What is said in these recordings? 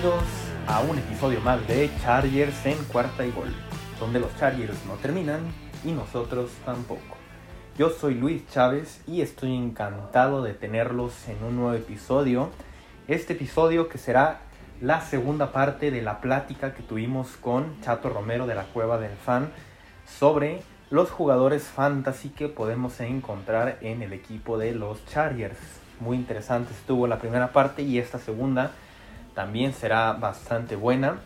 bienvenidos a un episodio más de Chargers en cuarta y gol, donde los Chargers no terminan y nosotros tampoco. Yo soy Luis Chávez y estoy encantado de tenerlos en un nuevo episodio. Este episodio que será la segunda parte de la plática que tuvimos con Chato Romero de la Cueva del Fan sobre los jugadores fantasy que podemos encontrar en el equipo de los Chargers. Muy interesante estuvo la primera parte y esta segunda también será bastante buena.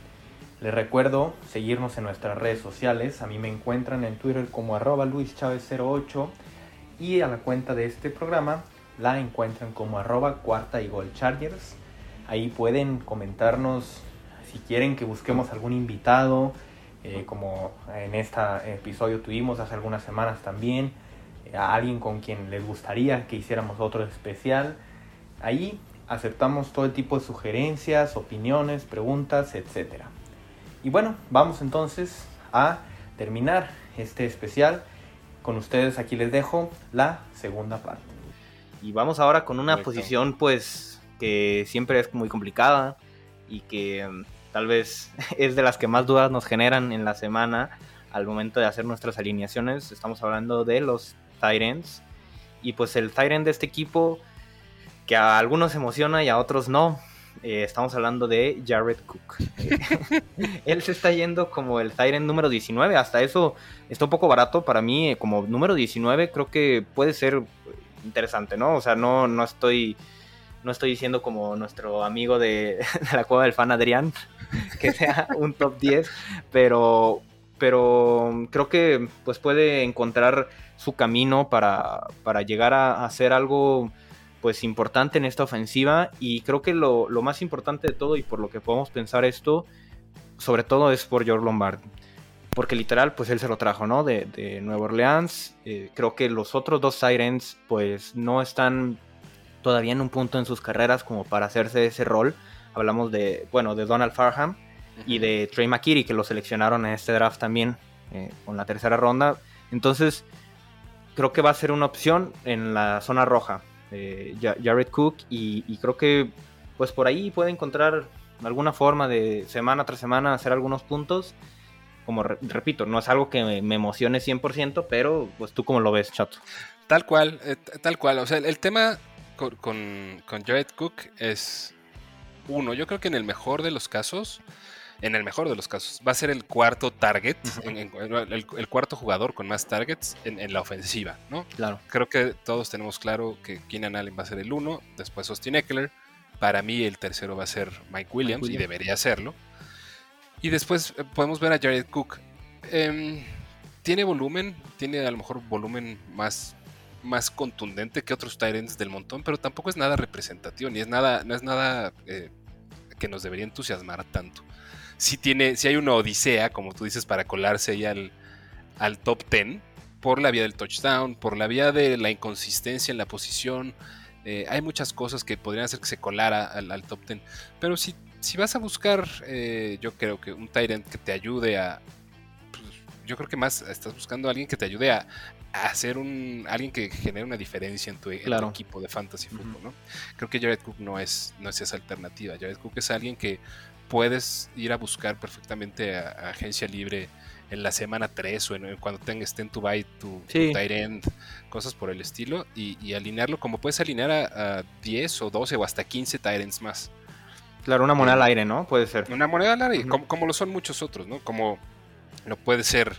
Les recuerdo seguirnos en nuestras redes sociales. A mí me encuentran en Twitter como arroba luischavez08 y a la cuenta de este programa la encuentran como arroba cuarta y gol chargers. Ahí pueden comentarnos si quieren que busquemos algún invitado, eh, como en este episodio tuvimos hace algunas semanas también, eh, a alguien con quien les gustaría que hiciéramos otro especial. Ahí aceptamos todo tipo de sugerencias, opiniones, preguntas, etc. Y bueno, vamos entonces a terminar este especial. Con ustedes aquí les dejo la segunda parte. Y vamos ahora con una posición pues que siempre es muy complicada y que mm, tal vez es de las que más dudas nos generan en la semana al momento de hacer nuestras alineaciones. Estamos hablando de los Tyrants. Y pues el Tyrant de este equipo que a algunos emociona y a otros no. Eh, estamos hablando de Jared Cook. Él se está yendo como el Tyrant número 19. Hasta eso está un poco barato para mí. Eh, como número 19 creo que puede ser interesante, ¿no? O sea, no, no estoy... No estoy diciendo como nuestro amigo de, la cueva del fan Adrián, que sea un top 10, pero, pero creo que pues puede encontrar su camino para, para llegar a hacer algo pues importante en esta ofensiva y creo que lo, más importante de todo y por lo que podemos pensar esto, sobre todo es por George Lombard. Porque literal, pues él se lo trajo, ¿no? De, de Nueva Orleans. Eh, creo que los otros dos Sirens, pues no están todavía en un punto en sus carreras como para hacerse ese rol. Hablamos de, bueno, de Donald Farham y de Trey McKitty, que lo seleccionaron en este draft también, eh, con la tercera ronda. Entonces, creo que va a ser una opción en la zona roja. Jared Cook y, creo que pues por ahí puede encontrar alguna forma de semana tras semana hacer algunos puntos. Como repito, no es algo que me, emocione 100%, pero pues tú como lo ves, Chato. Tal cual, eh, tal cual. O sea, el, tema con, con, Jared Cook es uno, yo creo que en el mejor de los casos en el mejor de los casos, va a ser el cuarto target, el, cuarto jugador con más targets en, la ofensiva, ¿no? Claro. Creo que todos tenemos claro que Keenan Allen va a ser el uno, después Austin Eckler, para mí el tercero va a ser Mike Williams, y debería serlo. Y después eh, podemos ver a Jared Cook. Em, tiene volumen, tiene a lo mejor volumen más, más contundente que otros Tyrants del montón, pero tampoco es nada representativo, ni es nada, no es nada eh, que nos debería entusiasmar tanto si tiene, si hay una odisea, como tú dices, para colarse ahí al, al top 10, por la vía del touchdown, por la vía de la inconsistencia en la posición. Eh, hay muchas cosas que podrían hacer que se colara al, top 10. Pero si, si vas a buscar, eh, yo creo que un Tyrant que te ayude a. Pues, yo creo que más estás buscando a alguien que te ayude a, hacer un. alguien que genere una diferencia en tu, equipo de fantasy fútbol, ¿no? Creo que Jared Cook no es, no es esa alternativa. Jared Cook es alguien que puedes ir a buscar perfectamente a, agencia libre en la semana 3 o en, cuando tengas esté en tu buy, tu, end, cosas por el estilo, y, alinearlo como puedes alinear a, 10 o 12 o hasta 15 tight ends más. Claro, una moneda al aire, ¿no? Puede ser. Una moneda al aire, como, lo son muchos otros, ¿no? Como lo puede ser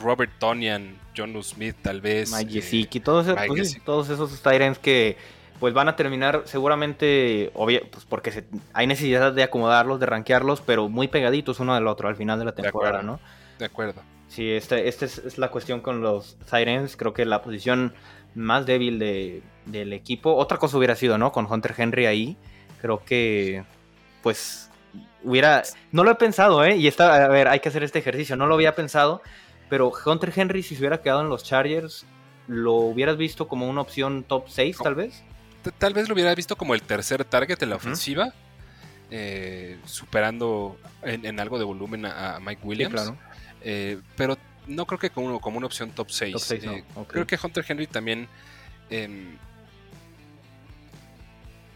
Robert Tonian, John Smith, tal vez. Mike eh, todos, esos, pues todos esos tight ends que pues van a terminar seguramente, pues porque hay necesidad de acomodarlos, de rankearlos, pero muy pegaditos uno del otro al final de la temporada, ¿no? De acuerdo. Sí, esta este es, la cuestión con los Sirens. Creo que la posición más débil de, del equipo. Otra cosa hubiera sido, ¿no? Con Hunter Henry ahí. Creo que, pues, hubiera. No lo he pensado, ¿eh? Y está, a ver, hay que hacer este ejercicio. No lo había pensado. Pero Hunter Henry, si se hubiera quedado en los Chargers, ¿lo hubieras visto como una opción top 6, tal vez? Tal vez lo hubiera visto como el tercer target en la ofensiva, eh, superando en, algo de volumen a, Mike Williams. Eh, pero no creo que como, como una opción top 6. Eh, creo que Hunter Henry también em,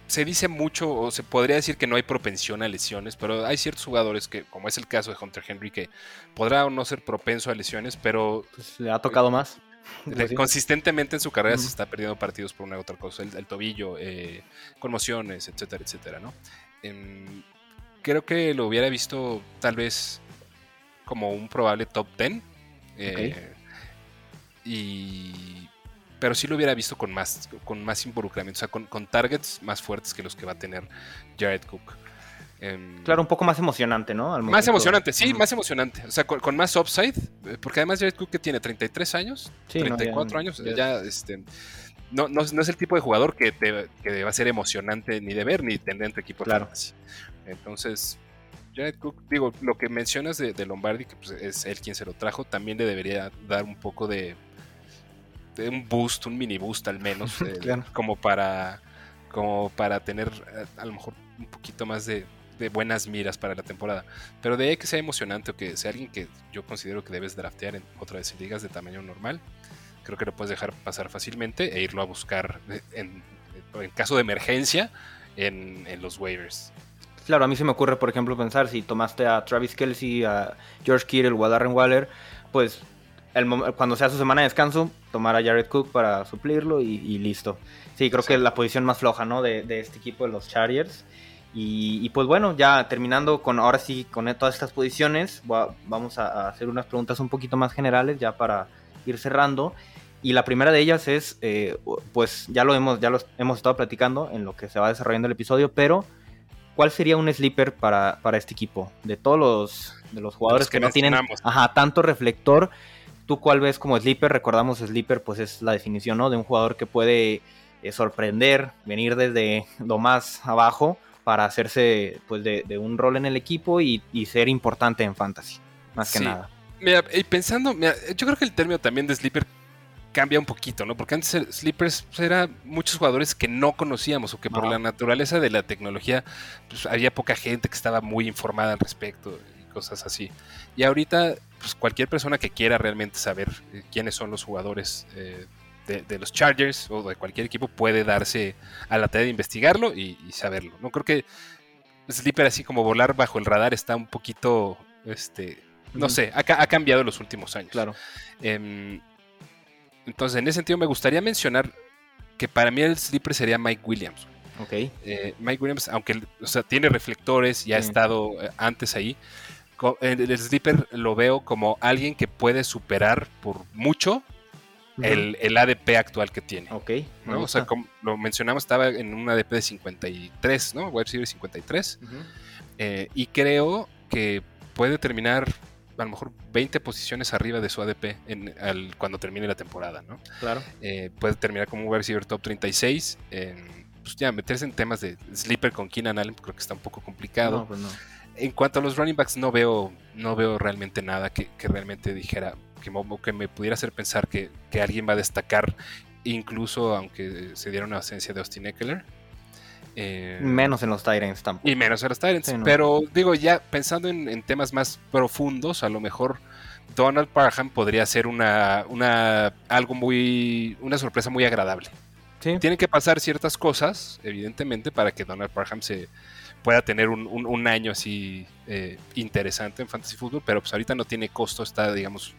se dice mucho, o se podría decir que no hay propensión a lesiones, pero hay ciertos jugadores que, como es el caso de Hunter Henry, que podrá o no ser propenso a lesiones, pero... Pues, le ha tocado más. consistentemente en su carrera se está perdiendo partidos por una u otra cosa, el, tobillo, eh, conmociones, etcétera, etcétera, ¿no? Em, creo que lo hubiera visto tal vez como un probable top 10. Eh, y pero sí lo hubiera visto con más, con más involucramiento, o sea, con, targets más fuertes que los que va a tener Jared Cook. Em, claro, un poco más emocionante, ¿no? más emocionante, sí, más emocionante. O sea, con, más upside, eh, porque además Jared Cook que tiene 33 años, 34 años, ya, este, no, no, es el tipo de jugador que, te, va a ser emocionante ni de ver ni tener en tu equipo. Claro. Entonces, Jared Cook, digo, lo que mencionas de, Lombardi, que pues, es él quien se lo trajo, también le debería dar un poco de, un boost, un mini boost al menos, eh, como para como para tener eh, a lo mejor un poquito más de, buenas miras para la temporada. Pero de ahí que sea emocionante o que sea alguien que yo considero que debes draftear en otra vez ligas de tamaño normal, creo que lo puedes dejar pasar fácilmente e irlo a buscar en, caso de emergencia en, los waivers. Claro, a mí se me ocurre, por ejemplo, pensar si tomaste a Travis Kelsey, a George Kittle o a Darren Waller, pues cuando sea su semana de descanso, tomar a Jared Cook para suplirlo y, listo. Sí, creo que es la posición más floja, ¿no? De, este equipo de los Chargers. Y, pues bueno, ya terminando con ahora sí con todas estas posiciones, vamos a, hacer unas preguntas un poquito más generales ya para ir cerrando. Y la primera de ellas es, eh, pues ya lo hemos, ya hemos estado platicando en lo que se va desarrollando el episodio, pero ¿cuál sería un sleeper para, para este equipo? De todos los, de los jugadores que, no tienen ajá, tanto reflector ¿Tú cuál ves como sleeper? Recordamos sleeper, pues es la definición, ¿no? De un jugador que puede eh, sorprender, venir desde lo más abajo para hacerse pues de, un rol en el equipo y, ser importante en fantasy, más que nada. Mira, y pensando, mira, yo creo que el término también de sleeper cambia un poquito, ¿no? Porque antes sleepers pues, eran muchos jugadores que no conocíamos o que por la naturaleza de la tecnología pues, había poca gente que estaba muy informada al respecto y cosas así. Y ahorita pues, cualquier persona que quiera realmente saber eh, quiénes son los jugadores eh, de, los Chargers o de cualquier equipo puede darse a la tarea de investigarlo y, saberlo. No creo que Sleeper así como volar bajo el radar está un poquito, este, no sé, ha, cambiado en los últimos años. Claro. Em, entonces, en ese sentido me gustaría mencionar que para mí el Sleeper sería Mike Williams. Ok. Eh, Mike Williams, aunque o sea, tiene reflectores y ha estado antes ahí, el Sleeper lo veo como alguien que puede superar por mucho el, ADP actual que tiene. Ok. O sea, como lo mencionamos, estaba en un ADP de 53, ¿no? Web Series 53. Eh, y creo que puede terminar a lo mejor 20 posiciones arriba de su ADP en, cuando termine la temporada, ¿no? Claro. Eh, puede terminar como un wide receiver top 36. pues ya, meterse en temas de sleeper con Keenan Allen creo que está un poco complicado. No, pues no en cuanto a los running backs, no veo, no veo realmente nada que, realmente dijera, que, que, me pudiera hacer pensar que, alguien va a destacar, incluso aunque se diera una ausencia de Austin Eckler. Eh, menos en los Tyrants tampoco. Y menos en los Tyrants. Pero digo, ya pensando en, temas más profundos, a lo mejor Donald Parham podría ser una, una, algo muy, una sorpresa muy agradable. Tienen que pasar ciertas cosas, evidentemente, para que Donald Parham se, pueda tener un, año así eh, interesante en Fantasy Football, pero pues ahorita no tiene costo, está, digamos,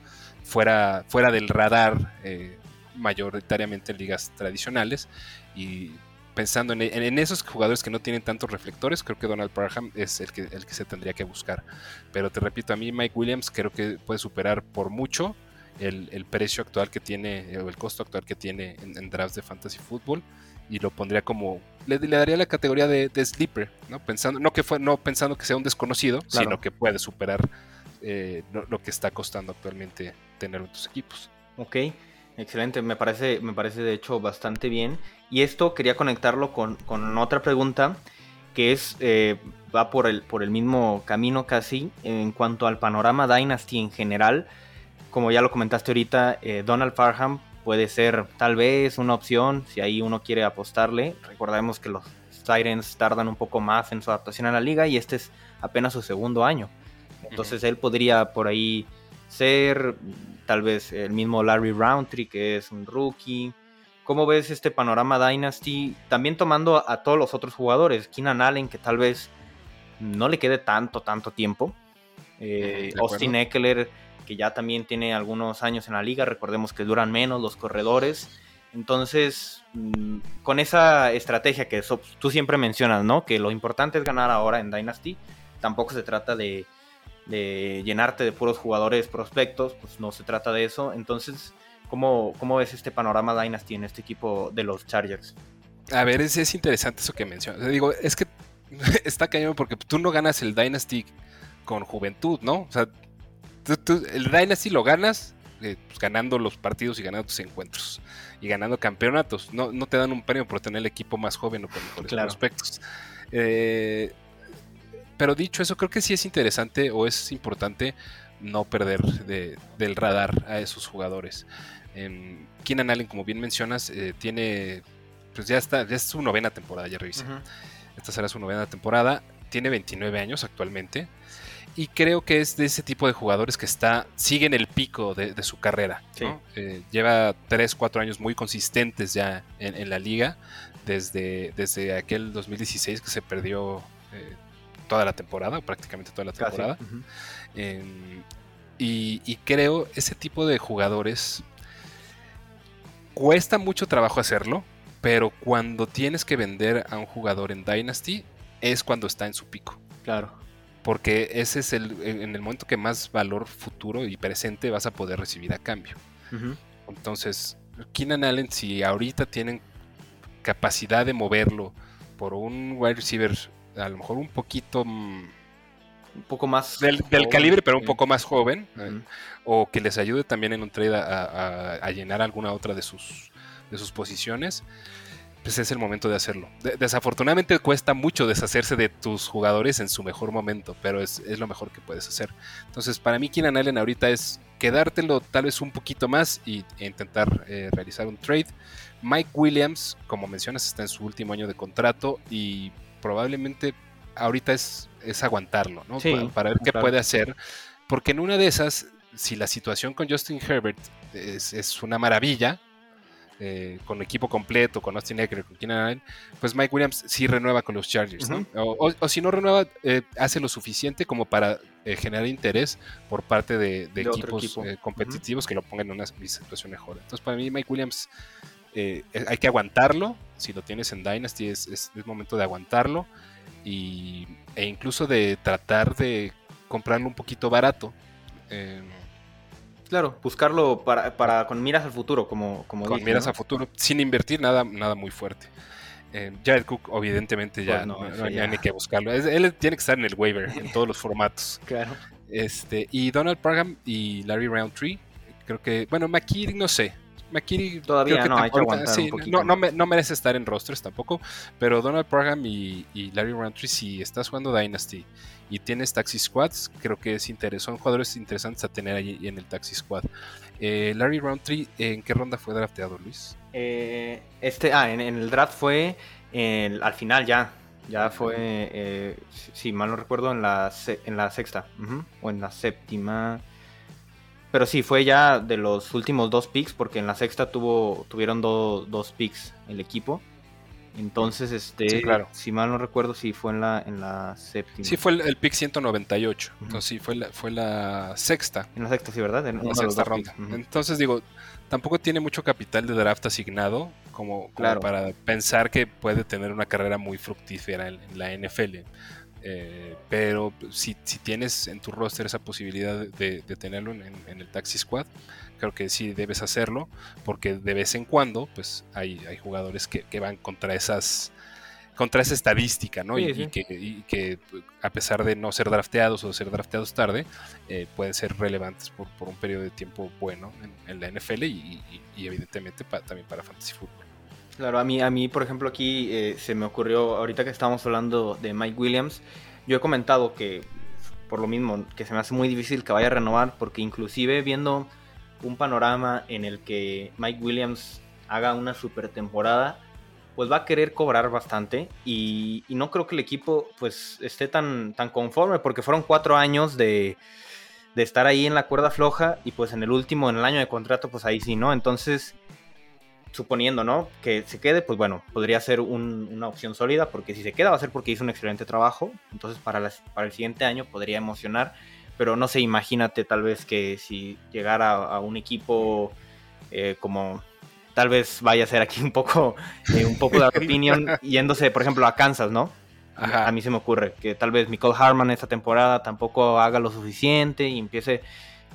fuera, fuera del radar eh, mayoritariamente en ligas tradicionales. Y pensando en, esos jugadores que no tienen tantos reflectores, creo que Donald Parham es el que, el que se tendría que buscar. Pero te repito, a mí Mike Williams creo que puede superar por mucho el, precio actual que tiene, o el costo actual que tiene en, en drafts de Fantasy Football y lo pondría como le, daría la categoría de, sleeper, ¿no? Pensando, no que fue, no pensando que sea un desconocido, sino que puede superar eh, lo, que está costando actualmente tenerlo en equipos. Ok, excelente, me parece, me parece de hecho bastante bien. Y esto quería conectarlo con, otra pregunta que es eh, va por el, por el mismo camino casi en cuanto al panorama Dynasty en general. Como ya lo comentaste ahorita, eh, Donald Farham puede ser tal vez una opción si ahí uno quiere apostarle. Recordemos que los Tyrants tardan un poco más en su adaptación a la liga y este es apenas su segundo año. Entonces él podría por ahí ser tal vez el mismo Larry Roundtree que es un rookie. ¿Cómo ves este panorama Dynasty? También tomando a todos los otros jugadores. Keenan Allen, que tal vez no le quede tanto, tanto tiempo. Eh, Austin Eckler, que ya también tiene algunos años en la liga. Recordemos que duran menos los corredores. Entonces, mm, con esa estrategia que tú siempre mencionas, ¿no? Que lo importante es ganar ahora en Dynasty. Tampoco se trata de, de llenarte de puros jugadores prospectos, pues no se trata de eso. Entonces, ¿Cómo, ¿Cómo ves este panorama Dynasty en este equipo de los Chargers? A ver, es, es interesante eso que mencionas. Digo, es que está cañón porque tú no ganas el Dynasty con juventud, ¿no? O sea, el Dynasty lo ganas eh, pues, ganando los partidos y ganando tus encuentros y ganando campeonatos. No, no te dan un premio por tener el equipo más joven o con mejores claro. aspectos. Eh, pero dicho eso, creo que sí es interesante o es importante no perder del radar a esos jugadores. Eh, Keenan Allen, como bien mencionas, eh, tiene, pues ya está, ya es su novena temporada, ya revisé. Esta será su novena temporada. Tiene 29 años actualmente. Y creo que es de ese tipo de jugadores que está, sigue en el pico de, su carrera. Eh, lleva 3, 4 años muy consistentes ya en, la liga. Desde, desde aquel 2016 que se perdió eh, toda la temporada, prácticamente toda la temporada. Em, y, y, creo ese tipo de jugadores cuesta mucho trabajo hacerlo, pero cuando tienes que vender a un jugador en Dynasty es cuando está en su pico. Claro. Porque ese es el en el momento que más valor futuro y presente vas a poder recibir a cambio. Entonces, Keenan Allen, si ahorita tienen capacidad de moverlo por un wide receiver, a lo mejor un poquito mm, un poco más del, calibre, pero un poco más joven, eh, o que les ayude también en un trade a, llenar alguna otra de sus, de sus posiciones, pues es el momento de hacerlo. desafortunadamente cuesta mucho deshacerse de tus jugadores en su mejor momento, pero es, lo mejor que puedes hacer. Entonces, para mí, Keenan Allen ahorita es quedártelo tal vez un poquito más y, e intentar eh, realizar un trade. Mike Williams, como mencionas, está en su último año de contrato y probablemente ahorita es, es aguantarlo, ¿no? para, ver qué puede hacer. Porque en una de esas, si la situación con Justin Herbert es, una maravilla, eh, con equipo completo, con Austin Eckler, con Keenan Allen, pues Mike Williams sí renueva con los Chargers, ¿no? o, si no renueva, eh, hace lo suficiente como para eh, generar interés por parte de, equipos competitivos que lo pongan en una situación mejor. Entonces, para mí, Mike Williams hay que aguantarlo. Si lo tienes en Dynasty, es, es, es momento de aguantarlo y, e incluso de tratar de comprarlo un poquito barato. Eh, claro, buscarlo para, para, con miras al futuro, como, como Con miras al futuro, sin invertir nada, nada muy fuerte. Eh, Jared Cook, evidentemente, ya pues no, hay ni que buscarlo. él tiene que estar en el waiver, en todos los formatos. Claro. Este, y Donald Parham y Larry Roundtree, creo que, bueno, McKinney, no sé. McKinney todavía no, hay que aguantar no, merece estar en rosters tampoco, pero Donald Parham y, Larry Roundtree, si estás jugando Dynasty y tienes Taxi Squads, creo que es son jugadores interesantes a tener ahí en el Taxi Squad. Eh, Larry Roundtree, ¿en qué ronda fue drafteado, Luis? Eh, este, ah, en, el draft fue al final ya. Ya fue, eh, si mal no recuerdo, en la, en la sexta o en la séptima. Pero sí, fue ya de los últimos dos picks, porque en la sexta tuvo, tuvieron dos picks el equipo. Entonces, este, claro. si mal no recuerdo, si fue en la, en la séptima. Sí, fue el, pick 198. Entonces, sí, fue la, fue la sexta. En la sexta, sí, ¿verdad? En, la sexta ronda. Entonces, digo, tampoco tiene mucho capital de draft asignado como, para pensar que puede tener una carrera muy fructífera en la NFL. Eh, pero si, si, tienes en tu roster esa posibilidad de, tenerlo en, el Taxi Squad, creo que sí debes hacerlo, porque de vez en cuando pues hay, hay jugadores que, van contra esas contra esa estadística, ¿no? y, que, a pesar de no ser drafteados o ser drafteados tarde, eh, pueden ser relevantes por, un periodo de tiempo bueno en, la NFL y, evidentemente también para Fantasy Football. Claro, a mí, a mí por ejemplo, aquí eh, se me ocurrió, ahorita que estamos hablando de Mike Williams, yo he comentado que, por lo mismo, que se me hace muy difícil que vaya a renovar, porque inclusive viendo un panorama en el que Mike Williams haga una super temporada, pues va a querer cobrar bastante y, no creo que el equipo pues esté tan, tan conforme, porque fueron cuatro años de, de estar ahí en la cuerda floja y pues en el último, en el año de contrato, pues ahí sí, ¿no? Entonces suponiendo, ¿no? Que se quede, pues bueno, podría ser una opción sólida, porque si se queda va a ser porque hizo un excelente trabajo, entonces para, para el siguiente año podría emocionar, pero no sé, imagínate tal vez que si llegara a, un equipo eh, como tal vez vaya a ser aquí un poco, eh, un poco de opinión, yéndose, por ejemplo, a Kansas, ¿no? A mí se me ocurre que tal vez Michael Harman esta temporada tampoco haga lo suficiente y empiece,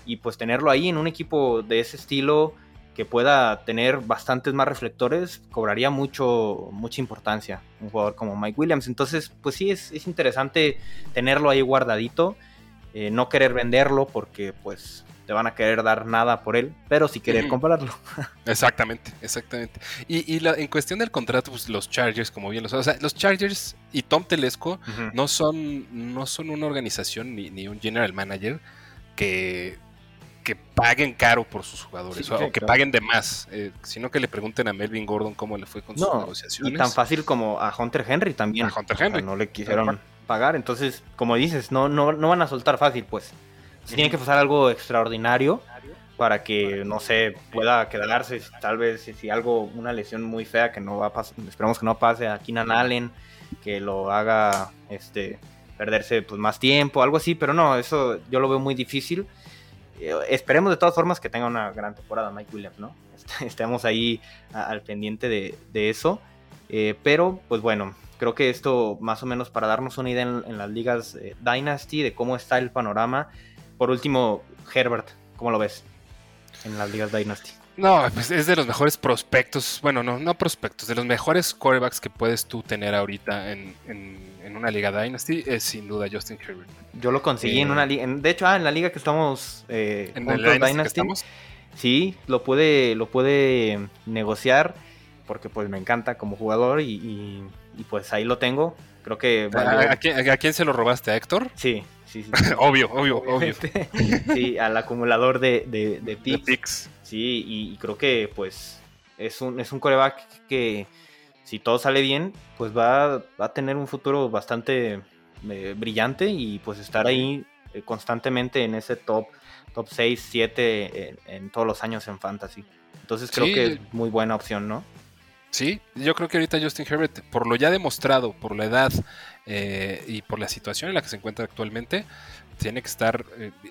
y pues tenerlo ahí en un equipo de ese estilo que pueda tener bastantes más reflectores, cobraría mucho, mucha importancia un jugador como Mike Williams. Entonces, pues sí, es, es interesante tenerlo ahí guardadito, eh, no querer venderlo porque pues te van a querer dar nada por él, pero sí querer comprarlo. Exactamente, exactamente. Y, y en cuestión del contrato, pues los Chargers, como bien lo sabes, o sea, los Chargers y Tom Telesco no, son, no son una organización ni, ni un general manager que que paguen caro por sus jugadores o que paguen de más, eh, sino que le pregunten a Melvin Gordon cómo le fue con sus negociaciones. Y tan fácil como a Hunter Henry también. A Hunter Henry. no le quisieron pagar, entonces, como dices, no, no, no van a soltar fácil, pues. Si tiene que pasar algo extraordinario para que, no sé, pueda quedarse, tal vez si algo, una lesión muy fea que no va a pasar, esperamos que no pase a Keenan Allen, que lo haga este perderse pues más tiempo, algo así, pero no, eso yo lo veo muy difícil esperemos de todas formas que tenga una gran temporada Mike Williams, ¿no? Estemos ahí al pendiente de, eso. Eh, pero, pues bueno, creo que esto más o menos para darnos una idea en, las ligas eh, Dynasty de cómo está el panorama. Por último, Herbert, ¿cómo lo ves en las ligas Dynasty? No, pues es de los mejores prospectos, bueno, no, no prospectos, de los mejores quarterbacks que puedes tú tener ahorita en en una liga Dynasty es sin duda Justin Herbert. Yo lo conseguí en eh, una liga, de hecho, ah, en la liga que estamos eh, en el Dynasty, sí, lo puede, lo puede negociar porque pues me encanta como jugador y, pues ahí lo tengo. Creo que... ¿A, quién, se lo robaste? ¿A Héctor? Sí, sí, sí. obvio, obvio, obvio. sí, al acumulador de, de, de picks. Sí, y, creo que pues es un, es un coreback que si todo sale bien, pues va, a tener un futuro bastante eh, brillante y pues estar ahí eh, constantemente en ese top, top 6, 7 en, todos los años en fantasy. Entonces creo que es muy buena opción, ¿no? Sí, yo creo que ahorita Justin Herbert, por lo ya demostrado, por la edad eh, y por la situación en la que se encuentra actualmente, tiene que estar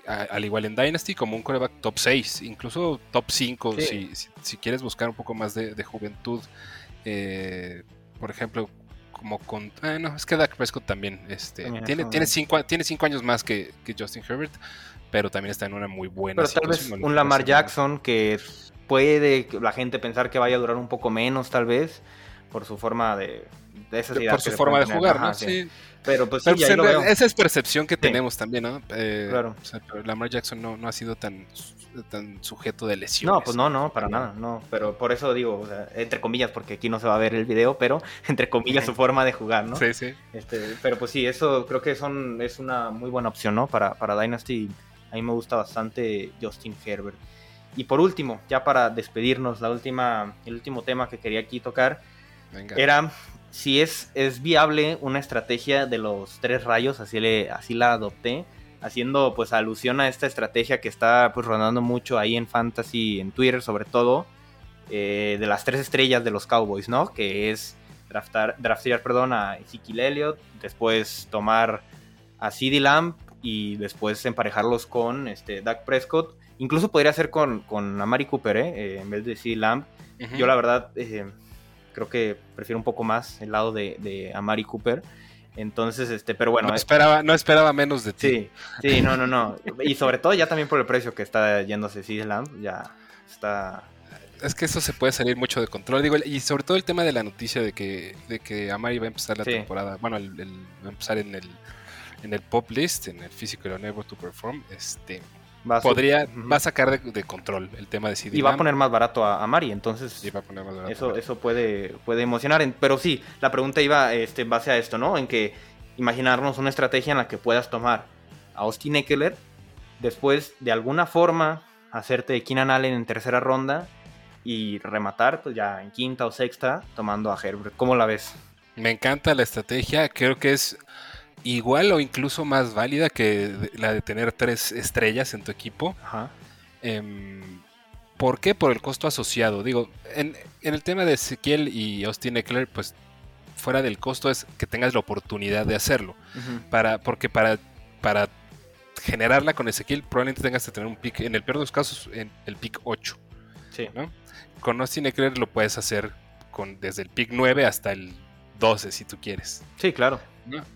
al igual en Dynasty como un coreback top 6, incluso top 5 si, si, quieres buscar un poco más de, de juventud eh, por ejemplo, como con. Ah, no, es que Dak Prescott también. Este, tiene, tiene, cinco, tiene cinco años más que, Justin Herbert, pero también está en una muy buena pero Tal vez un Lamar Jackson que puede la gente pensar que vaya a durar un poco menos, tal vez, por su forma de. Por su forma de jugar, ¿no? Sí. Pero pues, esa es percepción que tenemos también, ¿no? Eh, claro. Lamar Jackson no, no ha sido tan tan sujeto de lesiones. No, pues no, no, para nada, no. Pero por eso digo, entre comillas, porque aquí no se va a ver el video, pero entre comillas su forma de jugar, ¿no? Sí, sí. Este, pero pues sí, eso creo que son, es una muy buena opción, ¿no? Para, para Dynasty. A mí me gusta bastante Justin Herbert. Y por último, ya para despedirnos, la última, el último tema que quería aquí tocar era si es, es viable una estrategia de los tres rayos, así, le, así la adopté haciendo pues alusión a esta estrategia que está pues rondando mucho ahí en Fantasy, en Twitter sobre todo, eh, de las tres estrellas de los Cowboys, ¿no? Que es draftar, draftear perdón, a Ezekiel Elliott, después tomar a CeeDee Lamb y después emparejarlos con este, Dak Prescott. Incluso podría ser con, con Amari Cooper, ¿eh? ¿eh? en vez de CeeDee Lamb. Yo la verdad eh, creo que prefiero un poco más el lado de, de Amari Cooper. Entonces, este, pero bueno. No esperaba, no esperaba menos de ti. Sí, sí, no, no, no. Y sobre todo ya también por el precio que está yéndose Lamb, ya está. Es que eso se puede salir mucho de control. Digo, y sobre todo el tema de la noticia de que, de que Amari va a empezar la temporada. Bueno, el, va a empezar en el, en el pop list, en el Physical Unable to Perform. Este va podría, va a sacar de, control el tema de CD. Y va a poner más barato a, Mari, entonces eso, eso puede, puede emocionar. Pero sí, la pregunta iba este, en base a esto, ¿no? En que imaginarnos una estrategia en la que puedas tomar a Austin Eckler, después de alguna forma hacerte Keenan Allen en tercera ronda y rematar pues ya en quinta o sexta tomando a Herbert. ¿Cómo la ves? Me encanta la estrategia, creo que es igual o incluso más válida que la de tener tres estrellas en tu equipo. Em, ¿Por qué? Por el costo asociado. Digo, en, el tema de Ezequiel y Austin Eckler, pues fuera del costo es que tengas la oportunidad de hacerlo. para, porque para, para generarla con Ezequiel probablemente tengas que tener un pick, en el peor de los casos, en el pick 8. Sí. Con Austin Eckler lo puedes hacer con, desde el pick 9 hasta el 12 si tú quieres. Sí, claro.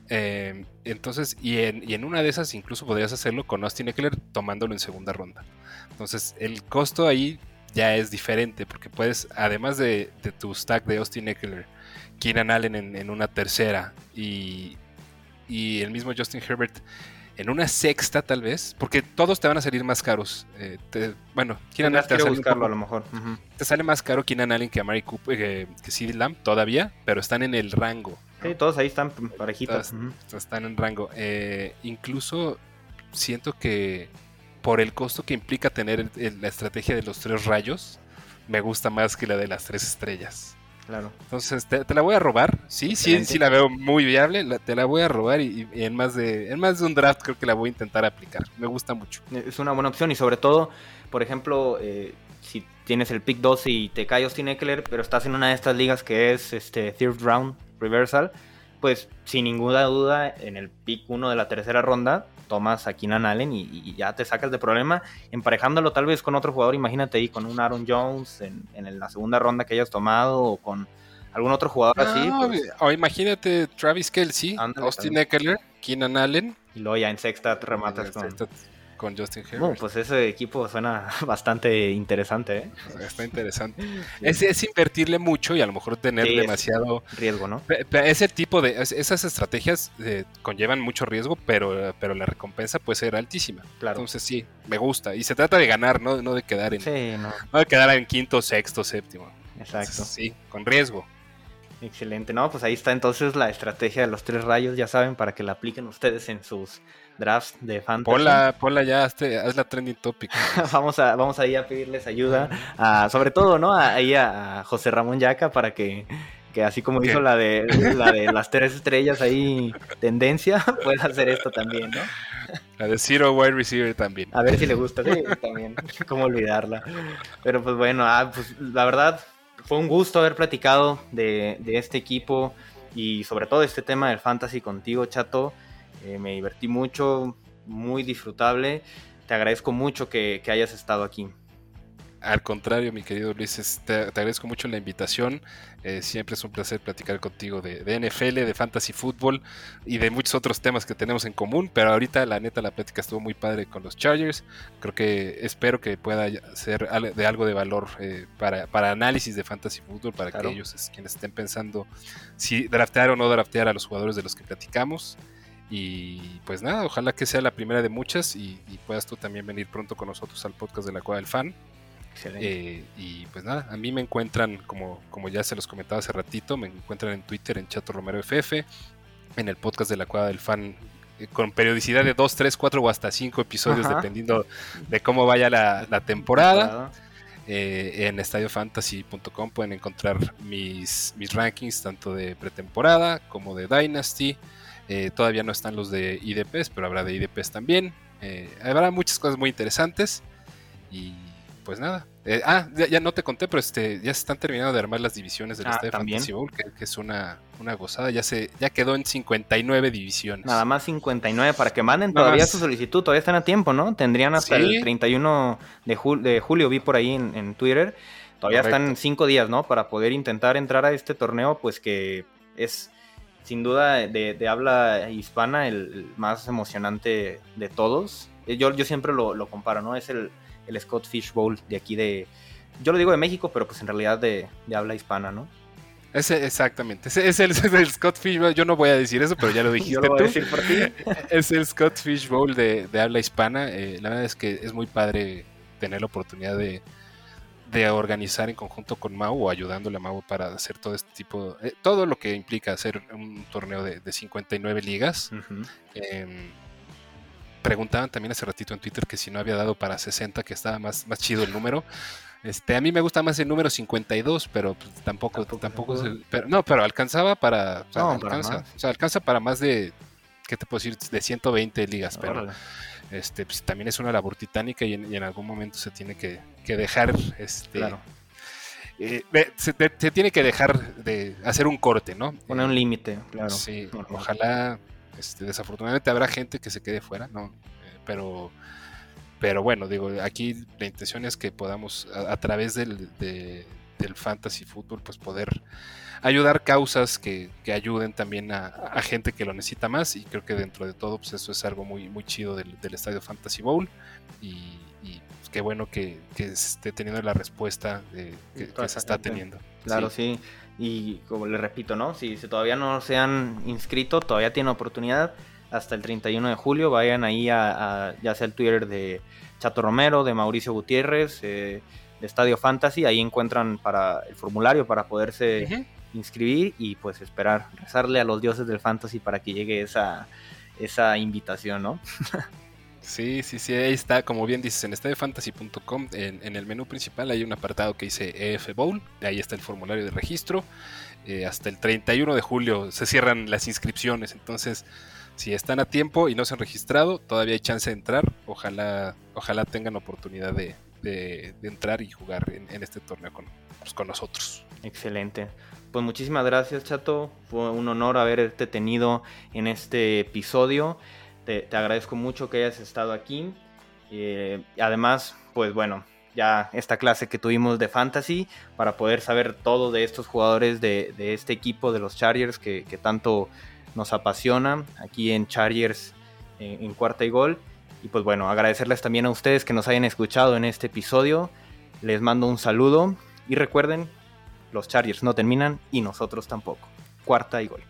Eh, entonces, y en, y en, una de esas incluso podrías hacerlo con Austin Eckler tomándolo en segunda ronda. Entonces, el costo ahí ya es diferente porque puedes, además de, tu stack de Austin Eckler, Keenan Allen en, una tercera y, y, el mismo Justin Herbert en una sexta tal vez, porque todos te van a salir más caros. Eh, bueno, Keenan Allen te, buscarlo a lo mejor. te sale más caro Keenan Allen que a Mary Cooper, que, que Lamb todavía, pero están en el rango. Sí, todos ahí están parejitos. Están en rango. Eh, incluso siento que por el costo que implica tener la estrategia de los tres rayos, me gusta más que la de las tres estrellas. Claro. Entonces, te, la voy a robar. Sí, sí, sí la veo muy viable. te la voy a robar y, en, más de, en más de un draft creo que la voy a intentar aplicar. Me gusta mucho. Es una buena opción y sobre todo, por ejemplo, eh, si tienes el pick 2 y te cae Austin Eckler, pero estás en una de estas ligas que es este third round reversal, pues sin ninguna duda en el pick 1 de la tercera ronda tomas a Keenan Allen y, ya te sacas de problema, emparejándolo tal vez con otro jugador, imagínate ahí con un Aaron Jones en, la segunda ronda que hayas tomado o con algún otro jugador así. Pues. o imagínate Travis Kelsey, Austin Eckler, Keenan Allen. Y luego ya en sexta te rematas con con Justin Herbert. Bueno, pues ese equipo suena bastante interesante, ¿eh? Está interesante. Es, invertirle mucho y a lo mejor tener demasiado riesgo, ¿no? Ese tipo de esas estrategias eh, conllevan mucho riesgo, pero, pero la recompensa puede ser altísima. Claro. Entonces sí, me gusta. Y se trata de ganar, no, no de quedar en sí, no. no de quedar en quinto, sexto, séptimo. Exacto. sí, con riesgo. Excelente, no, pues ahí está entonces la estrategia de los tres rayos, ya saben, para que la apliquen ustedes en sus drafts de fantasy. Ponla, ponla ya, haz la trending topic. vamos a vamos ahí a pedirles ayuda, a, sobre todo, ¿no? Ahí a, José Ramón Yaca para que, que así como hizo la de, la de las tres estrellas ahí, tendencia, pueda hacer esto también, ¿no? La de Zero Wide Receiver también. A ver si le gusta, sí, también. Cómo olvidarla. Pero pues bueno, ah, pues la verdad, fue un gusto haber platicado de, de este equipo y sobre todo este tema del fantasy contigo, Chato. Eh, me divertí mucho, muy disfrutable. Te agradezco mucho que, hayas estado aquí. Al contrario, mi querido Luis, te, agradezco mucho la invitación. Eh, siempre es un placer platicar contigo de, NFL, de fantasy fútbol y de muchos otros temas que tenemos en común. Pero ahorita, la neta, la plática estuvo muy padre con los Chargers. Creo que espero que pueda ser de algo de valor eh, para, análisis de fantasy fútbol, para que ellos, quienes estén pensando si draftear o no draftear a los jugadores de los que platicamos. Y pues nada, ojalá que sea la primera de muchas y, puedas tú también venir pronto con nosotros al podcast de la Cueva del Fan. Eh, y pues nada, a mí me encuentran, como, como ya se los comentaba hace ratito, me encuentran en Twitter en Chato Romero FF, en el podcast de la Cueva del Fan eh, con periodicidad de 2, 3, 4 o hasta 5 episodios, dependiendo de cómo vaya la, temporada. Eh, en estadiofantasy.com pueden encontrar mis, mis rankings tanto de pretemporada como de Dynasty. Eh, todavía no están los de IDPs, pero habrá de IDPs también. Eh, habrá muchas cosas muy interesantes. Y pues nada. Eh, ah, ya, no te conté, pero este, ya se están terminando de armar las divisiones del ah, Fantasy Bowl, que, es una, una, gozada. Ya se ya quedó en 59 divisiones. Nada más 59 para que manden todavía su solicitud. Todavía están a tiempo, ¿no? Tendrían hasta el 31 de, de, julio, vi por ahí en, en Twitter. Todavía están 5 días, ¿no? Para poder intentar entrar a este torneo, pues que es sin duda de, habla hispana el, más emocionante de todos. Eh, yo, yo siempre lo, comparo, ¿no? Es el, el, Scott Fish Bowl de aquí de... Yo lo digo de México, pero pues en realidad de, habla hispana, ¿no? Ese, exactamente, ese es el, Scott Fish Bowl. Yo no voy a decir eso, pero ya lo dijiste. Yo lo voy a decir por ti. es el Scott Fish Bowl de, habla hispana. Eh, la verdad es que es muy padre tener la oportunidad de, de organizar en conjunto con Mau o ayudándole a Mau para hacer todo este tipo, eh, todo lo que implica hacer un torneo de, 59 ligas. Em, preguntaban también hace ratito en Twitter que si no había dado para 60, que estaba más, más chido el número. Este, a mí me gusta más el número 52, pero pues, tampoco, tampoco, pero, no, pero alcanzaba para, alcanza, o sea, alcanza para más de, ¿qué te puedo decir? De 120 ligas, pero este, pues, también es una labor titánica y en, algún momento se tiene que, dejar, este, eh, se, tiene que dejar de hacer un corte, ¿no? Poner un límite, claro. Sí, ojalá, este, desafortunadamente habrá gente que se quede fuera, ¿no? Eh, pero, pero bueno, digo, aquí la intención es que podamos, a, través del, del fantasy fútbol, pues poder ayudar causas que, ayuden también a, gente que lo necesita más y creo que dentro de todo pues eso es algo muy, muy chido del, Estadio Fantasy Bowl y, pues, qué bueno que, esté teniendo la respuesta que, se está teniendo. Claro, sí. Y como le repito, ¿no? Si, todavía no se han inscrito, todavía tienen oportunidad. Hasta el 31 de julio vayan ahí a, ya sea el Twitter de Chato Romero, de Mauricio Gutiérrez, eh, de Estadio Fantasy. Ahí encuentran para el formulario para poderse inscribir y pues esperar, rezarle a los dioses del fantasy para que llegue esa, esa invitación, ¿no? Sí, sí, sí, ahí está, como bien dices, en estadiofantasy.com, en, en el menú principal hay un apartado que dice EF Bowl, ahí está el formulario de registro, eh, hasta el 31 de julio se cierran las inscripciones, entonces si están a tiempo y no se han registrado, todavía hay chance de entrar, ojalá, ojalá tengan oportunidad de, entrar y jugar en, este torneo con, pues, con nosotros. Excelente pues muchísimas gracias, Chato. Fue un honor haberte tenido en este episodio. Te, agradezco mucho que hayas estado aquí. Eh, además, pues bueno, ya esta clase que tuvimos de fantasy para poder saber todo de estos jugadores de, este equipo de los Chargers que, tanto nos apasiona aquí en Chargers en, en, cuarta y gol. Y pues bueno, agradecerles también a ustedes que nos hayan escuchado en este episodio. Les mando un saludo y recuerden los Chargers no terminan y nosotros tampoco. Cuarta y gol.